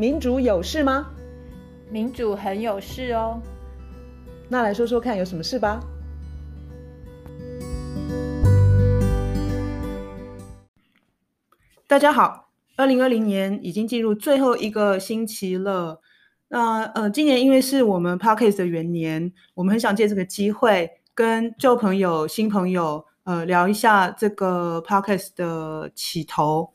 民主有事吗？民主很有事哦。那来说说看，有什么事吧？大家好，二零二零年已经进入最后一个星期了。那呃，今年因为是我们 parkas 的元年，我们很想借这个机会跟旧朋友、新朋友呃聊一下这个 parkas 的起头。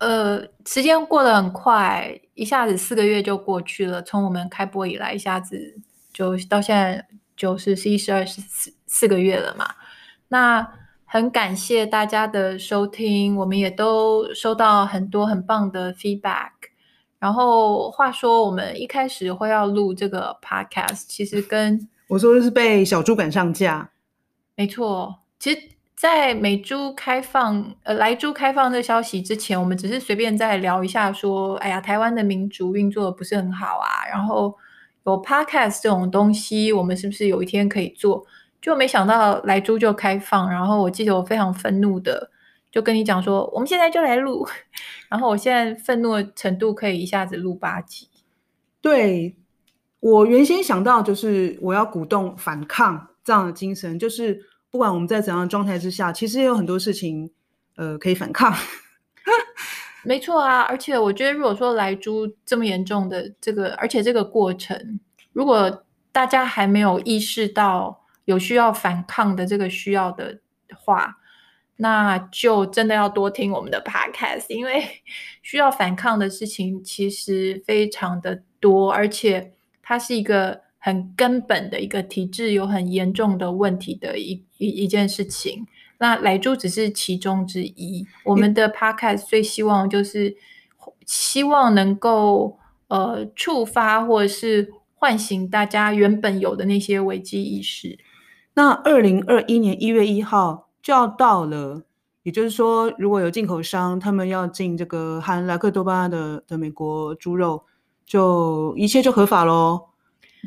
呃，时间过得很快，一下子四个月就过去了。从我们开播以来，一下子就到现在就是十一、十二、十四四个月了嘛。那很感谢大家的收听，我们也都收到很多很棒的 feedback。然后话说，我们一开始会要录这个 podcast，其实跟我说的是被小猪赶上架，没错，其实。在美珠开放，呃，莱珠开放这消息之前，我们只是随便再聊一下，说，哎呀，台湾的民主运作不是很好啊。然后有 podcast 这种东西，我们是不是有一天可以做？就没想到莱珠就开放，然后我记得我非常愤怒的，就跟你讲说，我们现在就来录。然后我现在愤怒的程度可以一下子录八集。对，我原先想到就是我要鼓动反抗这样的精神，就是。不管我们在怎样的状态之下，其实也有很多事情，呃，可以反抗。没错啊，而且我觉得，如果说莱猪这么严重的这个，而且这个过程，如果大家还没有意识到有需要反抗的这个需要的话，那就真的要多听我们的 podcast，因为 需要反抗的事情其实非常的多，而且它是一个。很根本的一个体制有很严重的问题的一一一件事情，那莱猪只是其中之一。我们的 podcast 最希望就是希望能够呃触发或者是唤醒大家原本有的那些危机意识。那二零二一年一月一号就要到了，也就是说，如果有进口商他们要进这个含莱克多巴胺的的美国猪肉，就一切就合法喽。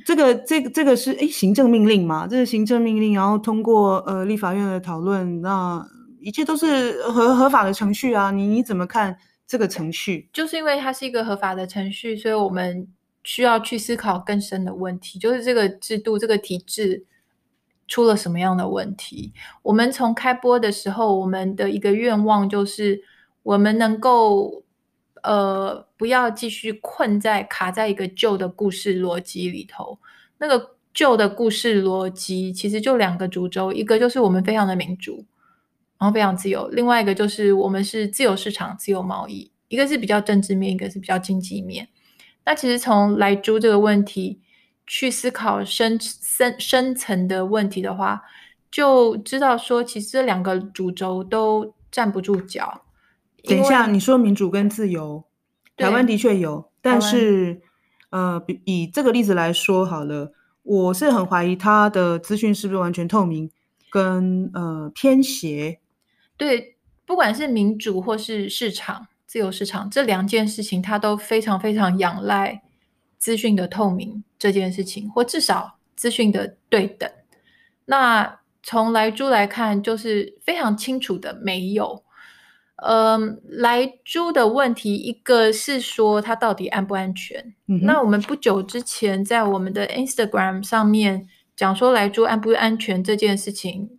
这个这个这个是诶行政命令嘛？这是行政命令，然后通过呃立法院的讨论，那一切都是合合法的程序啊。你你怎么看这个程序？就是因为它是一个合法的程序，所以我们需要去思考更深的问题，就是这个制度、这个体制出了什么样的问题？我们从开播的时候，我们的一个愿望就是我们能够。呃，不要继续困在卡在一个旧的故事逻辑里头。那个旧的故事逻辑其实就两个主轴，一个就是我们非常的民主，然后非常自由；另外一个就是我们是自由市场、自由贸易。一个是比较政治面，一个是比较经济面。那其实从莱猪这个问题去思考深深深层的问题的话，就知道说，其实这两个主轴都站不住脚。等一下，你说民主跟自由，台湾的确有，但是，呃，比以这个例子来说好了，我是很怀疑他的资讯是不是完全透明跟呃偏斜。对，不管是民主或是市场、自由市场这两件事情，它都非常非常仰赖资讯的透明这件事情，或至少资讯的对等。那从莱猪来看，就是非常清楚的没有。嗯，莱猪的问题，一个是说它到底安不安全？嗯、那我们不久之前在我们的 Instagram 上面讲说莱猪安不安全这件事情，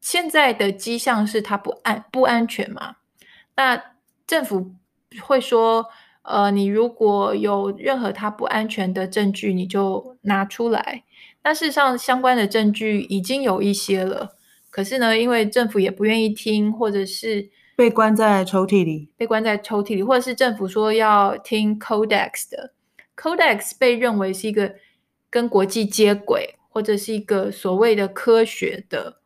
现在的迹象是它不安不安全嘛？那政府会说，呃，你如果有任何它不安全的证据，你就拿出来。那事实上相关的证据已经有一些了，可是呢，因为政府也不愿意听，或者是。被关在抽屉里，被关在抽屉里，或者是政府说要听 Codex 的，Codex 被认为是一个跟国际接轨，或者是一个所谓的科学的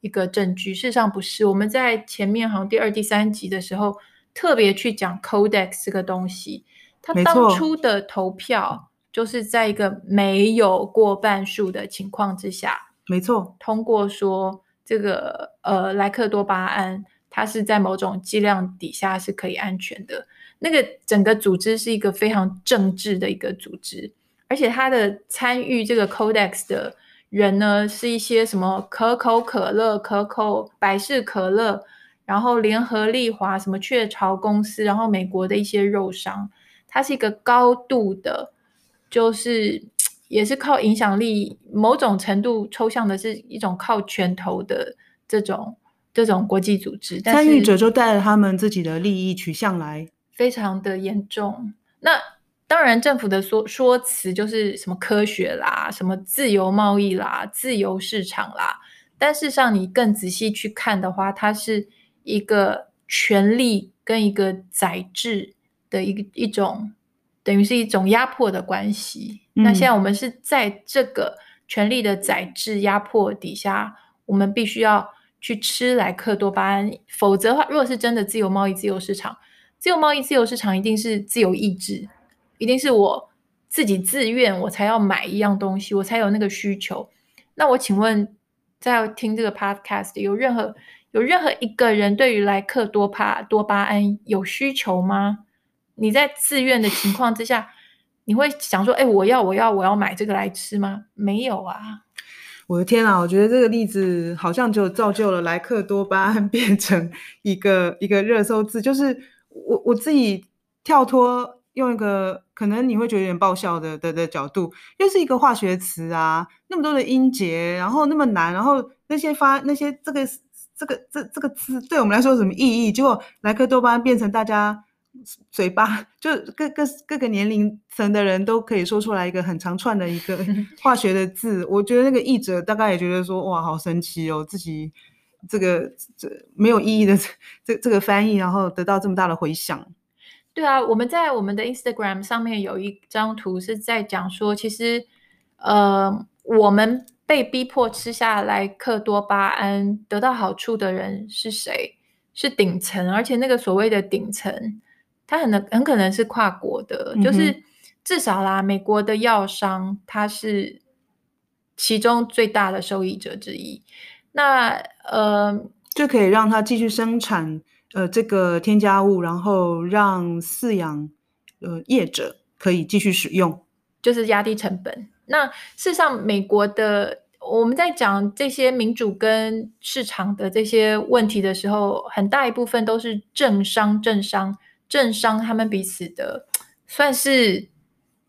一个证据。事实上不是，我们在前面好像第二、第三集的时候特别去讲 Codex 这个东西，它当初的投票就是在一个没有过半数的情况之下，没错，通过说这个呃莱克多巴胺。它是在某种剂量底下是可以安全的。那个整个组织是一个非常政治的一个组织，而且它的参与这个 Codex 的人呢，是一些什么可口可乐、可口百事可乐，然后联合利华、什么雀巢公司，然后美国的一些肉商。它是一个高度的，就是 也是靠影响力，某种程度抽象的是一种靠拳头的这种这种国际组织，参与者就带着他们自己的利益取向来，非常的严重。那当然，政府的说说辞就是什么科学啦，什么自由贸易啦，自由市场啦。但事实上，你更仔细去看的话，它是一个权力跟一个宰制的一个一种，等于是一种压迫的关系。嗯。那现在我们是在这个权力的宰制压迫底下，我们必须要去吃莱克多巴胺，否则的话，如果是真的自由贸易、自由市场，自由贸易、自由市场一定是自由意志。一定是我自己自愿，我才要买一样东西，我才有那个需求。那我请问，在听这个 podcast 有任何有任何一个人对于莱克多巴多巴胺有需求吗？你在自愿的情况之下，你会想说，哎，我要我要我要买这个来吃吗？没有啊！我的天啊，我觉得这个例子好像就造就了莱克多巴胺 变成一个一个热搜字，就是我我自己跳脱。用一个可能你会觉得有点爆笑的的的角度，又是一个化学词啊，那么多的音节，然后那么难，然后那些发那些这个这个这这个词对我们来说有什么意义？结果莱克多巴胺变成大家嘴巴，就各各各个年龄层的人都可以说出来一个很长串的一个 化学的字。我觉得那个译者大概也觉得说，哇，好神奇哦，自己这个这没有意义的这这个翻译，然后得到这么大的回响。对啊，我们在我们的 Instagram 上面有一张图是在讲说，其实，呃，我们被逼迫吃下莱克多巴胺得到好处的人是谁？是顶层，而且那个所谓的顶层，它很能很可能是跨国的，嗯、就是至少啦，美国的药商它是其中最大的受益者之一。那呃，就可以让它继续生产。呃，这个添加物，然后让饲养呃业者可以继续使用，就是压低成本。那事实上，美国的我们在讲这些民主跟市场的这些问题的时候，很大一部分都是政商、政商、政商他们彼此的 算是，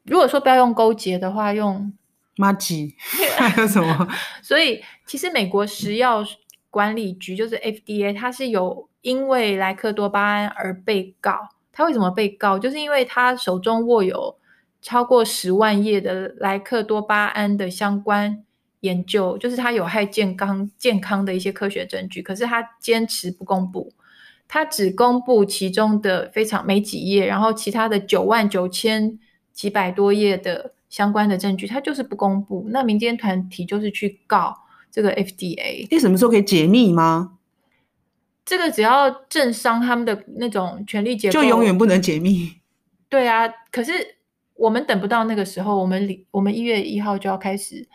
如果说不要用勾结的话，用马吉还有什么？所以其实美国食药管理局就是 FDA，它是有。因为莱克多巴胺而被告，他为什么被告？就是因为他手中握有超过十万页的莱克多巴胺的相关研究，就是他有害健康健康的一些科学证据。可是他坚持不公布，他只公布其中的非常没几页，然后其他的九万九千几百多页的相关的证据，他就是不公布。那民间团体就是去告这个 FDA，你什么时候可以解密吗？这个只要政商他们的那种权力结构，就永远不能解密。对啊，可是我们等不到那个时候，我们里我们一月一号就要开始，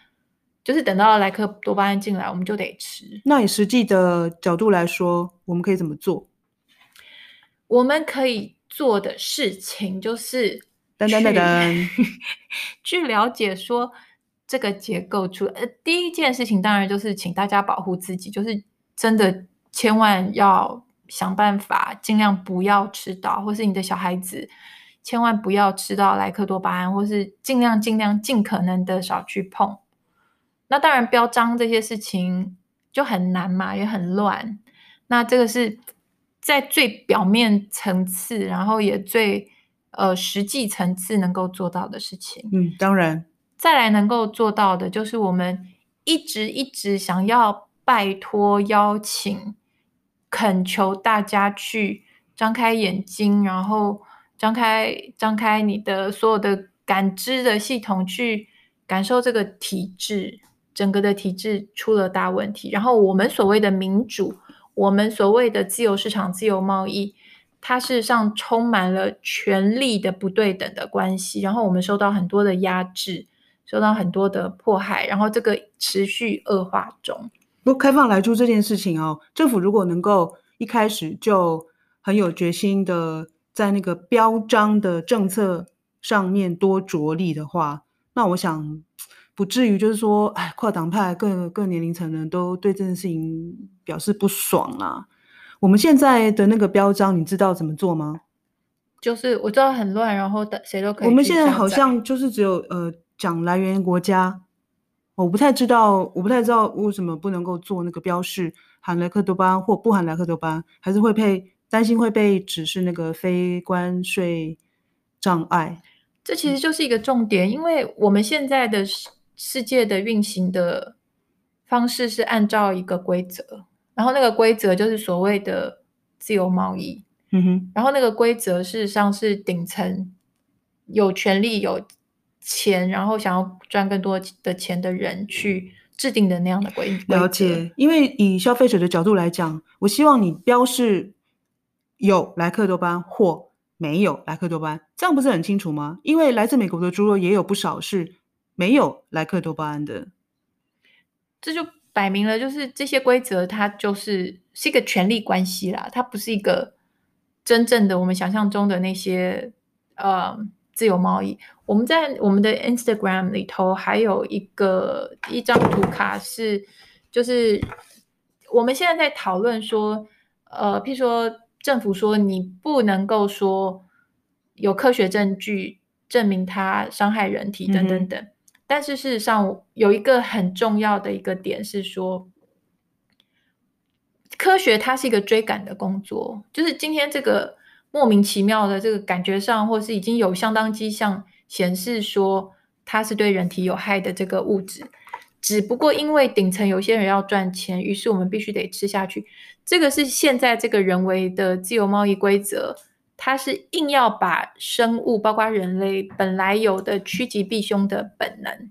就是等到莱克多巴胺进来，我们就得吃。那以实际的角度来说，我们可以怎么做？我们可以做的事情就是，等等等等，去了解说这个结构出。呃，第一件事情当然就是请大家保护自己，就是真的。千万要想办法，尽量不要吃到，或是你的小孩子千万不要吃到莱克多巴胺，或是尽量尽量尽可能的少去碰。那当然，标章这些事情就很难嘛，也很乱。那这个是在最表面层次，然后也最呃实际层次能够做到的事情。嗯，当然，再来能够做到的就是我们一直一直想要拜托邀请。恳求大家去张开眼睛，然后张开张开你的所有的感知的系统，去感受这个体制，整个的体制出了大问题。然后我们所谓的民主，我们所谓的自由市场、自由贸易，它事实上充满了权力的不对等的关系。然后我们受到很多的压制，受到很多的迫害，然后这个持续恶化中。不开放莱猪这件事情哦，政府如果能够一开始就很有决心的在那个标章的政策上面多着力的话，那我想不至于就是说，哎，跨党派各各年龄层人都对这件事情表示不爽啊。我们现在的那个标章，你知道怎么做吗？就是我知道很乱，然后的谁都可以。我们现在好像就是只有呃讲来源国家，我不太知道，我不太知道为什么不能够做那个标示含莱克多巴胺或不含莱克多巴胺，还是会被担心会被指示那个非关税障碍。这其实就是一个重点，因为我们现在的世世界的运行的方式是按照一个规则，然后那个规则就是所谓的自由贸易。嗯哼，然后那个规则事实上是顶层有权利有钱，然后想要赚更多的钱的人去制定的那样的规则。了解，因为以消费者的角度来讲，我希望你标示有莱克多巴胺或没有莱克多巴胺，这样不是很清楚吗？因为来自美国的猪肉也有不少是没有莱克多巴胺的，这就摆明了就是这些规则它就是是一个权力关系啦，它不是一个。真正的我们想象中的那些呃自由贸易，我们在我们的 Instagram 里头还有一个一张图卡是，就是我们现在在讨论说，呃，譬如说政府说你不能够说有科学证据证明它伤害人体等等等，嗯、但是事实上有一个很重要的一个点是说。科学它是一个追赶的工作，就是今天这个莫名其妙的这个感觉上，或是已经有相当迹象显示说它是对人体有害的这个物质，只不过因为顶层有些人要赚钱，于是我们必须得吃下去。这个是现在这个人为的自由贸易规则，它是硬要把生物，包括人类本来有的趋吉避凶的本能。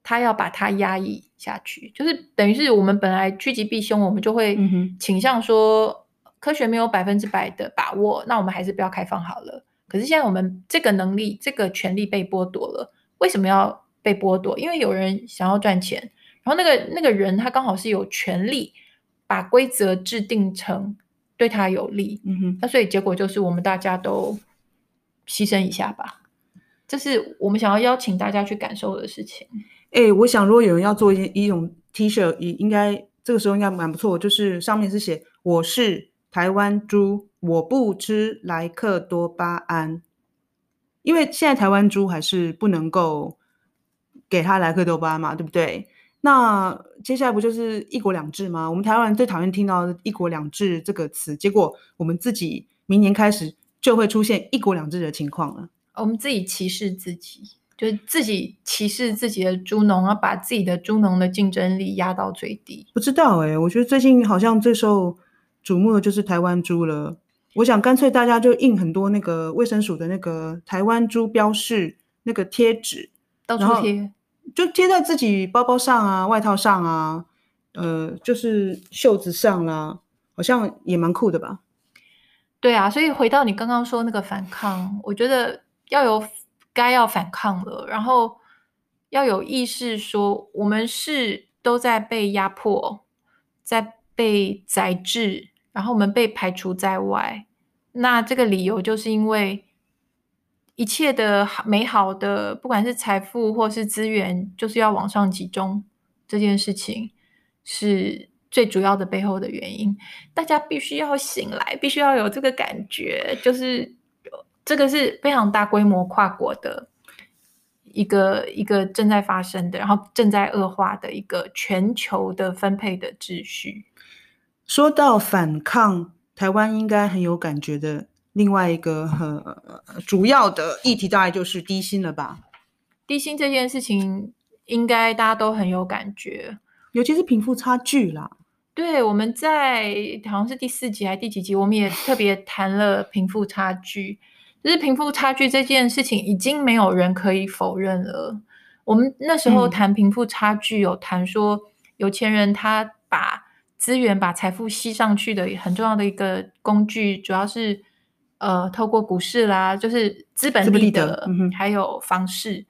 他要把它压抑下去，就是等于是我们本来趋吉避凶，我们就会倾向说科学没有百分之百的把握，那我们还是不要开放好了。可是现在我们这个能力、这个权利被剥夺了，为什么要被剥夺？因为有人想要赚钱，然后那个那个人他刚好是有权利把规则制定成对他有利，嗯哼，那所以结果就是我们大家都牺牲一下吧，这是我们想要邀请大家去感受的事情。哎、欸，我想如果有人要做一件一种 T 恤，也应该这个时候应该蛮不错。就是上面是写“我是台湾猪，我不吃莱克多巴胺”，因为现在台湾猪还是不能够给他莱克多巴胺嘛，对不对？那接下来不就是一国两制吗？我们台湾人最讨厌听到“一国两制”这个词，结果我们自己明年开始就会出现“一国两制”的情况了。我们自己歧视自己。就是自己歧视自己的猪农，要把自己的猪农的竞争力压到最低。不知道哎、欸，我觉得最近好像最受瞩目的就是台湾猪了。我想干脆大家就印很多那个卫生署的那个台湾猪标示那个贴纸，到处贴，就贴在自己包包上啊、外套上啊，呃，就是袖子上啦、啊，好像也蛮酷的吧？对啊，所以回到你刚刚说那个反抗，我觉得要有。该要反抗了，然后要有意识说，我们是都在被压迫，在被宰制，然后我们被排除在外。那这个理由就是因为一切的美好的，不管是财富或是资源，就是要往上集中。这件事情是最主要的背后的原因。大家必须要醒来，必须要有这个感觉，就是。这个是非常大规模跨国的一个一个正在发生的，然后正在恶化的一个全球的分配的秩序。说到反抗，台湾应该很有感觉的。另外一个很主要的议题，大概就是低薪了吧？低薪这件事情，应该大家都很有感觉，尤其是贫富差距啦。对，我们在好像是第四集还是第几集，我们也特别谈了贫富差距。就是贫富差距这件事情，已经没有人可以否认了。我们那时候谈贫富差距，有谈说有钱人他把资源、把财富吸上去的很重要的一个工具，主要是呃透过股市啦，就是资本利得，还有房市、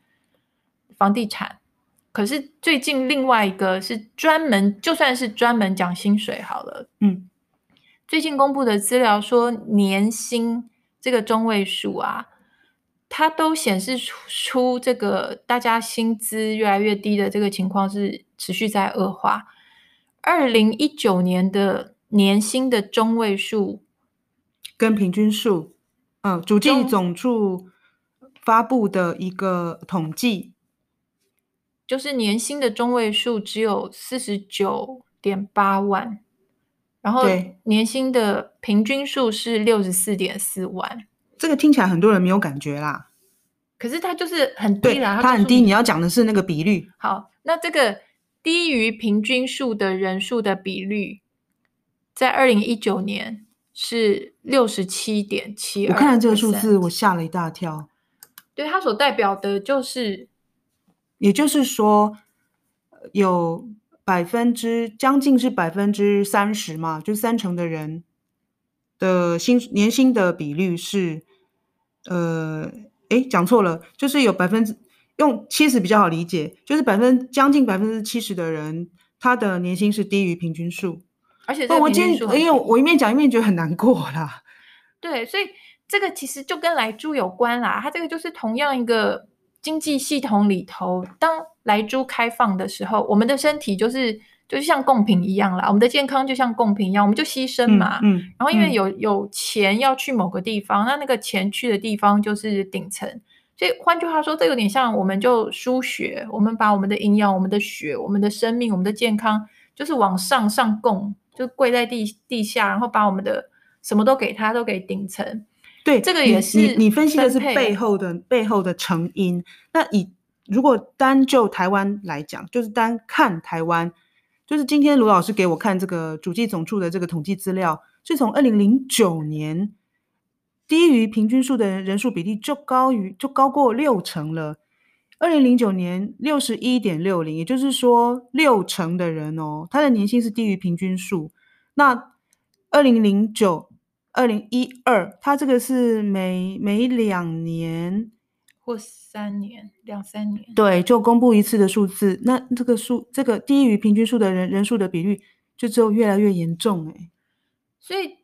房地产。可是最近另外一个是专门，就算是专门讲薪水好了，嗯，最近公布的资料说年薪。这个中位数啊，它都显示出这个大家薪资越来越低的这个情况是持续在恶化。二零一九年的年薪的中位数跟平均数嗯，主计总处发布的一个统计，就是年薪的中位数只有四十九点八万，然后年薪的平均数是六十四点四万。这个听起来很多人没有感觉啦，可是它就是很低啦，它很低。你要讲的是那个比率。好，那这个低于平均数的人数的比率，在二零一九年是六十七点七。我看到这个数字，我吓了一大跳。对，它所代表的就是，也就是说，有百分之将近是百分之三十嘛，就三成的人的薪年薪的比率是，呃，诶，讲错了，就是有百分之用七十比较好理解，就是百分将近百分之七十的人，他的年薪是低于平均数，而且我今天因为我一面讲一面觉得很难过啦。对，所以这个其实就跟来猪有关啦，它这个就是同样一个经济系统里头，当来猪开放的时候，我们的身体就是。就是像贡品一样啦，我们的健康就像贡品一样，我们就牺牲嘛。嗯，嗯，然后因为有有钱要去某个地方，那那个钱去的地方就是顶层。所以换句话说，这有点像我们就输血，我们把我们的营养、我们的血、我们的生命、我们的健康，就是往上上供，就跪在地地下，然后把我们的什么都给他，都给顶层。对，这个也是你，你分析的是背后的背后的成因。那以如果单就台湾来讲，就是单看台湾。就是今天卢老师给我看这个主计总处的这个统计资料，是从二零零九年低于平均数的人数比例就高于就高过六成了。二零零九年六十一点六零，也就是说六成的人哦，他的年薪是低于平均数。那二零零九、二零一二，他这个是每每两年。或三年、两三年，对，就公布一次的数字。那这个数，这个低于平均数的人人数的比率，就只有越来越严重哎。所以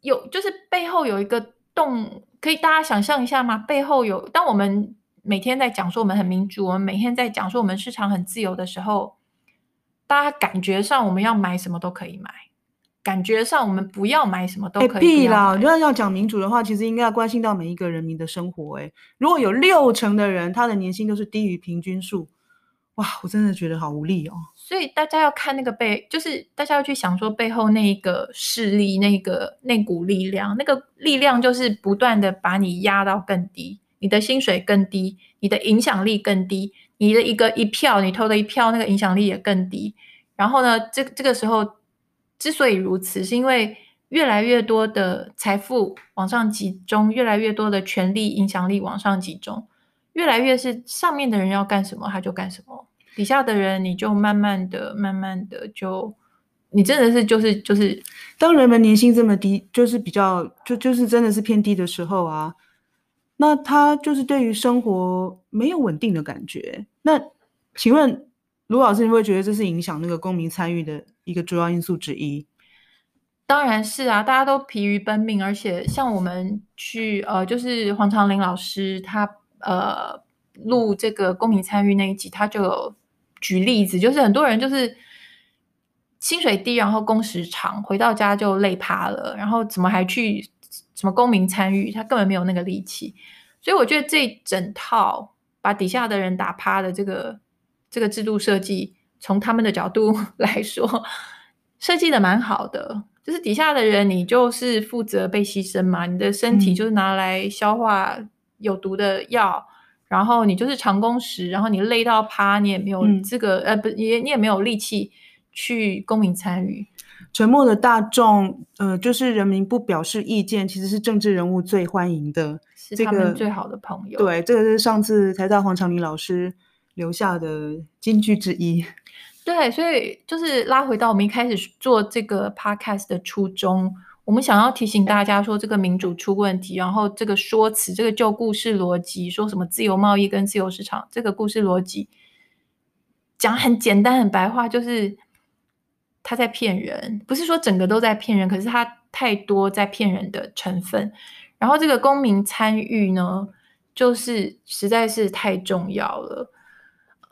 有就是背后有一个洞，可以大家想象一下吗？背后有，当我们每天在讲说我们很民主，我们每天在讲说我们市场很自由的时候，大家感觉上我们要买什么都可以买。感觉上，我们不要买什么都可以。屁啦！如果要讲民主的话，其实应该要关心到每一个人民的生活。哎，如果有六成的人他的年薪都是低于平均数，哇，我真的觉得好无力哦。所以大家要看那个背，就是大家要去想说背后那一个势力，那个那股力量，那个力量就是不断的把你压到更低，你的薪水更低，你的影响力更低，你的一个一票，你投的一票，那个影响力也更低。然后呢，这这个时候。之所以如此，是因为越来越多的财富往上集中，越来越多的权力、影响力往上集中，越来越是上面的人要干什么他就干什么，底下的人你就慢慢的、慢慢的就，你真的是就是就是，当人们年薪这么低，就是比较就就是真的是偏低的时候啊，那他就是对于生活没有稳定的感觉。那请问卢老师，你会觉得这是影响那个公民参与的？一个主要因素之一，当然是啊，大家都疲于奔命，而且像我们去呃，就是黄长林老师他呃录这个公民参与那一集，他就有举例子，就是很多人就是薪水低，然后工时长，回到家就累趴了，然后怎么还去什么公民参与？他根本没有那个力气，所以我觉得这整套把底下的人打趴的这个这个制度设计。从他们的角度 来说，设计的蛮好的，就是底下的人，你就是负责被牺牲嘛，你的身体就是拿来消化有毒的药，嗯、然后你就是长工时，然后你累到趴，你也没有资格，嗯、呃，不，也你也没有力气去公民参与。沉默的大众，呃，就是人民不表示意见，其实是政治人物最欢迎的，是他们最好的朋友。对，这个是上次台大黄长林老师留下的金句之一。对，所以就是拉回到我们一开始做这个 podcast 的初衷，我们想要提醒大家说，这个民主出问题，然后这个说辞，这个旧故事逻辑，说什么自由贸易跟自由市场，这个故事逻辑讲很简单很白话，就是他在骗人，不是说整个都在骗人，可是他太多在骗人的成分。然后这个公民参与呢，就是实在是太重要了。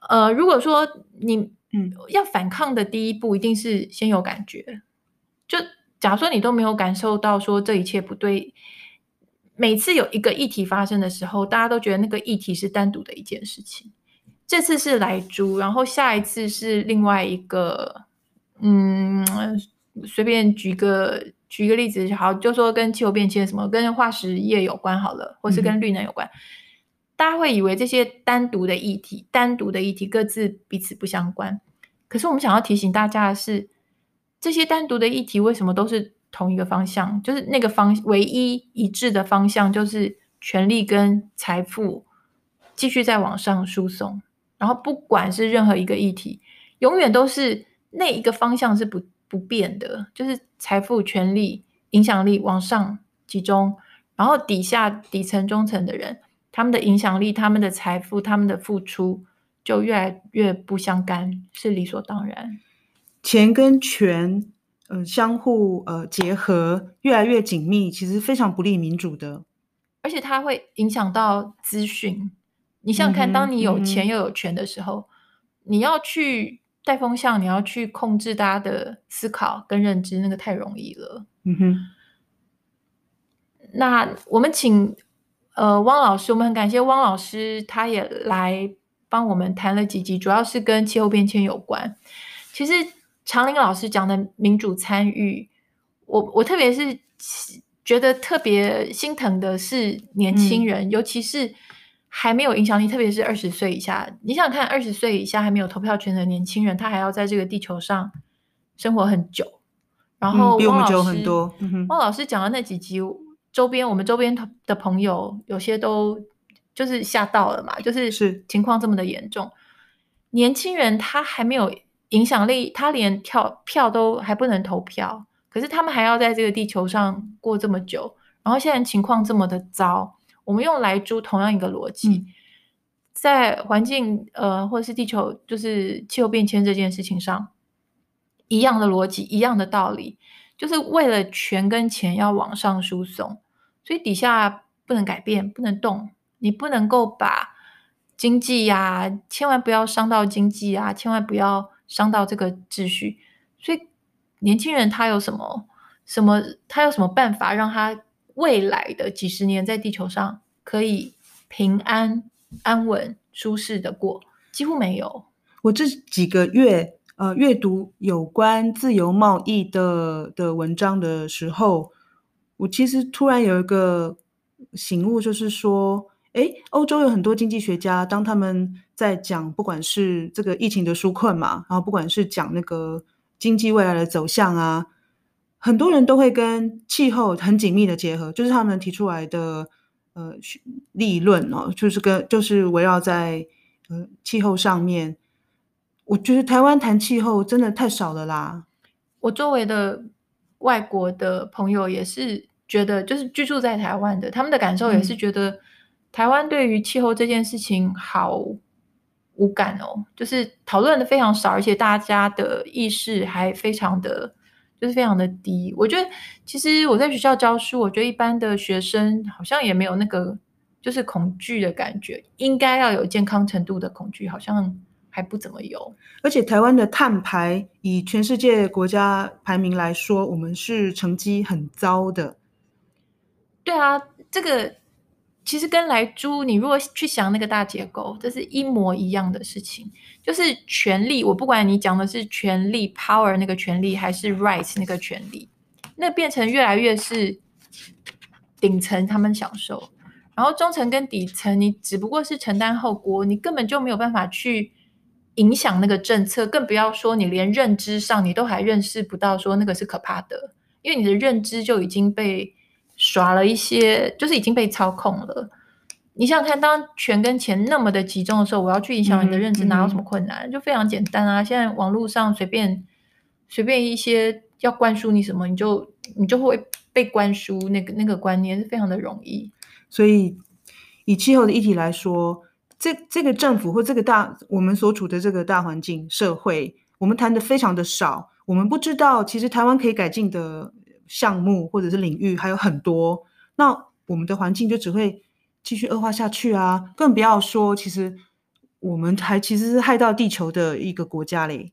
呃，如果说你嗯，要反抗的第一步一定是先有感觉。就假如说你都没有感受到说这一切不对，每次有一个议题发生的时候，大家都觉得那个议题是单独的一件事情。这次是莱猪，然后下一次是另外一个，嗯，随便举个举个例子，好，就说跟气候变迁什么，跟化石业有关好了，或是跟绿能有关，嗯、大家会以为这些单独的议题，单独的议题各自彼此不相关。可是我们想要提醒大家的是，这些单独的议题为什么都是同一个方向？就是那个方唯一一致的方向，就是权力跟财富继续在往上输送。然后不管是任何一个议题，永远都是那一个方向是不不变的，就是财富、权力、影响力往上集中，然后底下底层、中层的人，他们的影响力、他们的财富、他们的付出就越来越不相干，是理所当然。钱跟权，呃，相互呃结合，越来越紧密，其实非常不利民主的，而且它会影响到资讯。你想想看，当你有钱又有权的时候，你要去带风向，你要去控制大家的思考跟认知，那个太容易了。嗯哼。那我们请呃汪老师，我们很感谢汪老师，他也来帮我们谈了几集，主要是跟气候变迁有关。其实长林老师讲的民主参与，我我特别是觉得特别心疼的是年轻人，嗯、尤其是。还没有影响力，特别是二十岁以下。你想想看，二十岁以下还没有投票权的年轻人，他还要在这个地球上生活很久。然后，比我们久很多。汪老师讲的那几集，周边我们周边的朋友有些都就是吓到了嘛，就是是情况这么的严重。年轻人他还没有影响力，他连票票都还不能投票，可是他们还要在这个地球上过这么久，然后现在情况这么的糟。我们用来猪同样一个逻辑，嗯、在环境呃或者是地球就是气候变迁这件事情上，一样的逻辑，一样的道理，就是为了权跟钱要往上输送，所以底下不能改变，不能动，你不能够把经济呀、啊，千万不要伤到经济啊，千万不要伤到这个秩序。所以年轻人他有什么什么，他有什么办法让他？未来的几十年，在地球上可以平安、安稳、舒适的过，几乎没有。我这几个月，呃，阅读有关自由贸易的的文章的时候，我其实突然有一个醒悟，就是说，诶，欧洲有很多经济学家，当他们在讲，不管是这个疫情的纾困嘛，然后不管是讲那个经济未来的走向啊。很多人都会跟气候很紧密的结合，就是他们提出来的呃立论哦，就是跟就是围绕在呃气候上面。我觉得台湾谈气候真的太少了啦。我周围的外国的朋友也是觉得，就是居住在台湾的，他们的感受也是觉得台湾对于气候这件事情好无感哦，就是讨论的非常少，而且大家的意识还非常的。就是非常的低，我觉得其实我在学校教书，我觉得一般的学生好像也没有那个就是恐惧的感觉，应该要有健康程度的恐惧，好像还不怎么有。而且台湾的碳排以全世界国家排名来说，我们是成绩很糟的。对啊，这个。其实跟莱猪，你如果去想那个大结构，这是一模一样的事情，就是权力。我不管你讲的是权力 （power） 那个权力，还是 rights 那个权力，那变成越来越是顶层他们享受，然后中层跟底层，你只不过是承担后果，你根本就没有办法去影响那个政策，更不要说你连认知上你都还认识不到，说那个是可怕的，因为你的认知就已经被。耍了一些，就是已经被操控了。你想想看，当权跟钱那么的集中的时候，我要去影响你的认知，哪有什么困难？嗯嗯、就非常简单啊！现在网络上随便随便一些要灌输你什么，你就你就会被灌输那个那个观念，是非常的容易。所以，以气候的议题来说，这这个政府或这个大我们所处的这个大环境社会，我们谈的非常的少。我们不知道，其实台湾可以改进的。项目或者是领域还有很多，那我们的环境就只会继续恶化下去啊！更不要说，其实我们还其实是害到地球的一个国家嘞。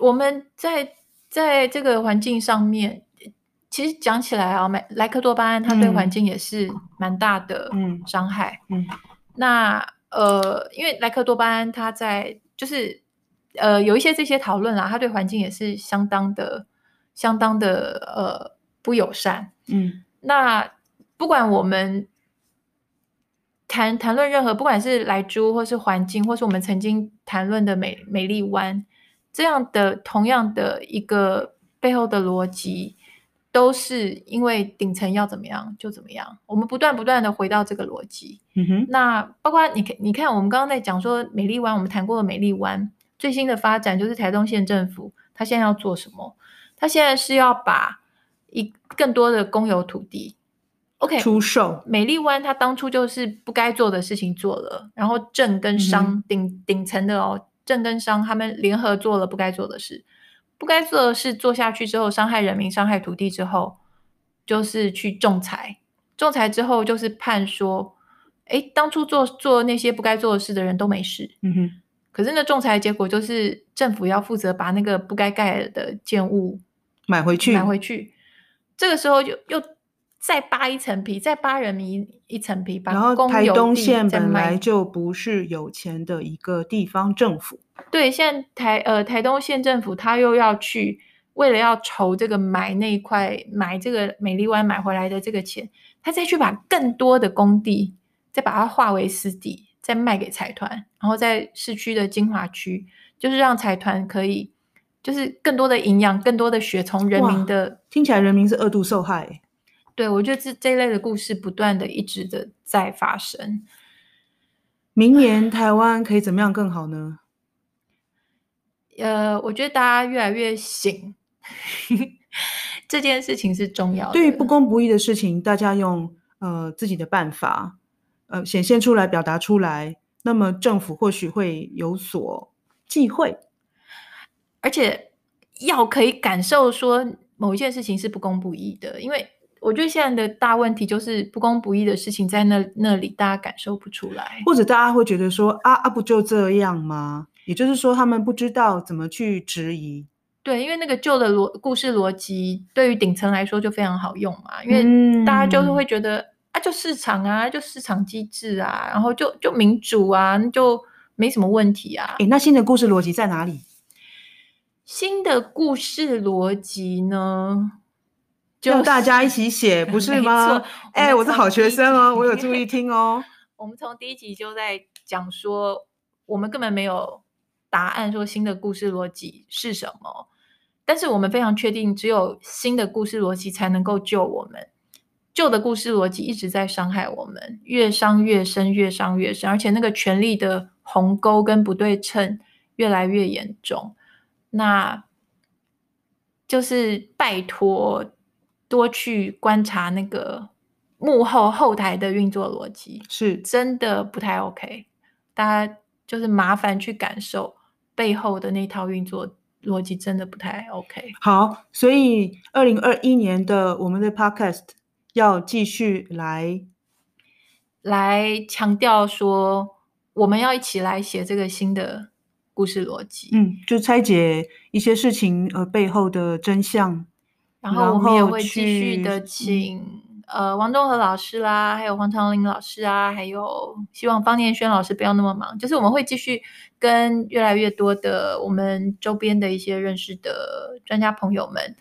我们在在这个环境上面，其其实讲起来啊，莱莱克多巴胺它对环境也是蛮大的伤害。嗯，嗯那呃，因为莱克多巴胺它在就是呃有一些这些讨论啊，它对环境也是相当的相当的呃不友善。嗯，那不管我们谈谈论任何，不管是来猪或是环境，或是我们曾经谈论的美美丽湾这样的同样的一个背后的逻辑。都是因为顶层要怎么样就怎么样，我们不断不断的回到这个逻辑。嗯哼，那包括你看，你看我们刚刚在讲说美丽湾，我们谈过的美丽湾最新的发展就是台东县政府，他现在要做什么？他现在是要把一更多的公有土地，OK，出售。美丽湾他当初就是不该做的事情做了，然后政跟商顶顶层的哦，政跟商他们联合做了不该做的事。不该做的事做下去之后，伤害人民、伤害土地之后，就是去仲裁。仲裁之后，就是判说，哎，当初做做那些不该做的事的人都没事。嗯哼。可是那仲裁结果就是政府要负责把那个不该盖的建物买回去，买回去。这个时候就又再扒一层皮，再扒人民一层皮，然后台东县本来就不是有钱的一个地方政府。对，现在台呃台东县政府他又要去为了要筹这个买那一块买这个美丽湾买回来的这个钱，他再去把更多的工地再把它化为私地，再卖给财团，然后在市区的精华区，就是让财团可以就是更多的营养，更多的血从人民的，听起来人民是二度受害。对，我觉得这这一类的故事不断的一直的在发生。明年台湾可以怎么样更好呢？呃，我觉得大家越来越醒，这件事情是重要的。对于不公不义的事情，大家用呃自己的办法呃显现出来、表达出来，那么政府或许会有所忌讳，而且要可以感受说某一件事情是不公不义的。因为我觉得现在的大问题就是不公不义的事情在那那里，大家感受不出来，或者大家会觉得说啊啊，不就这样吗？也就是说，他们不知道怎么去质疑。对，因为那个旧的逻故事逻辑，对于顶层来说就非常好用嘛。因为大家就是会觉得、嗯、啊，就市场啊，就市场机制啊，然后就就民主啊，就没什么问题啊。诶，那新的故事逻辑在哪里？新的故事逻辑呢？就大家一起写，不 是吗？哎，我是好学生哦，我有注意听哦。我们从第一集就在讲说，我们根本没有。答案说新的故事逻辑是什么？但是我们非常确定，只有新的故事逻辑才能够救我们。旧的故事逻辑一直在伤害我们，越伤越深，越伤越深，而且那个权力的鸿沟跟不对称越来越严重。那就是拜托多去观察那个幕后后台的运作逻辑，是真的不太 OK。大家就是麻烦去感受。背后的那套运作逻辑真的不太 OK。好，所以二零二一年的我们的 Podcast 要继续来来强调说，我们要一起来写这个新的故事逻辑。嗯，就拆解一些事情呃背后的真相，然后我们也会继续的请。呃，王东和老师啦，还有黄长林老师啊，还有希望方念轩老师不要那么忙，就是我们会继续跟越来越多的我们周边的一些认识的专家朋友们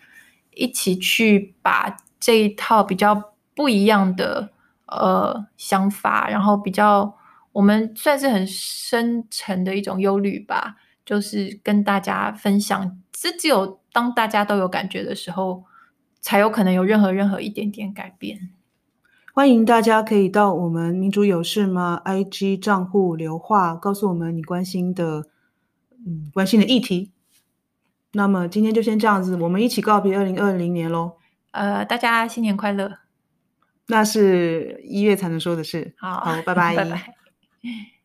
一起去把这一套比较不一样的呃想法，然后比较我们算是很深沉的一种忧虑吧，就是跟大家分享。这只有当大家都有感觉的时候。才有可能有任何任何一点点改变。欢迎大家可以到我们民主有事吗 IG 账户留话，告诉我们你关心的嗯关心的议题。那么今天就先这样子，我们一起告别二零二零年喽。呃，大家新年快乐。那是一月才能说的事。好，好，拜拜。拜拜。Yeah.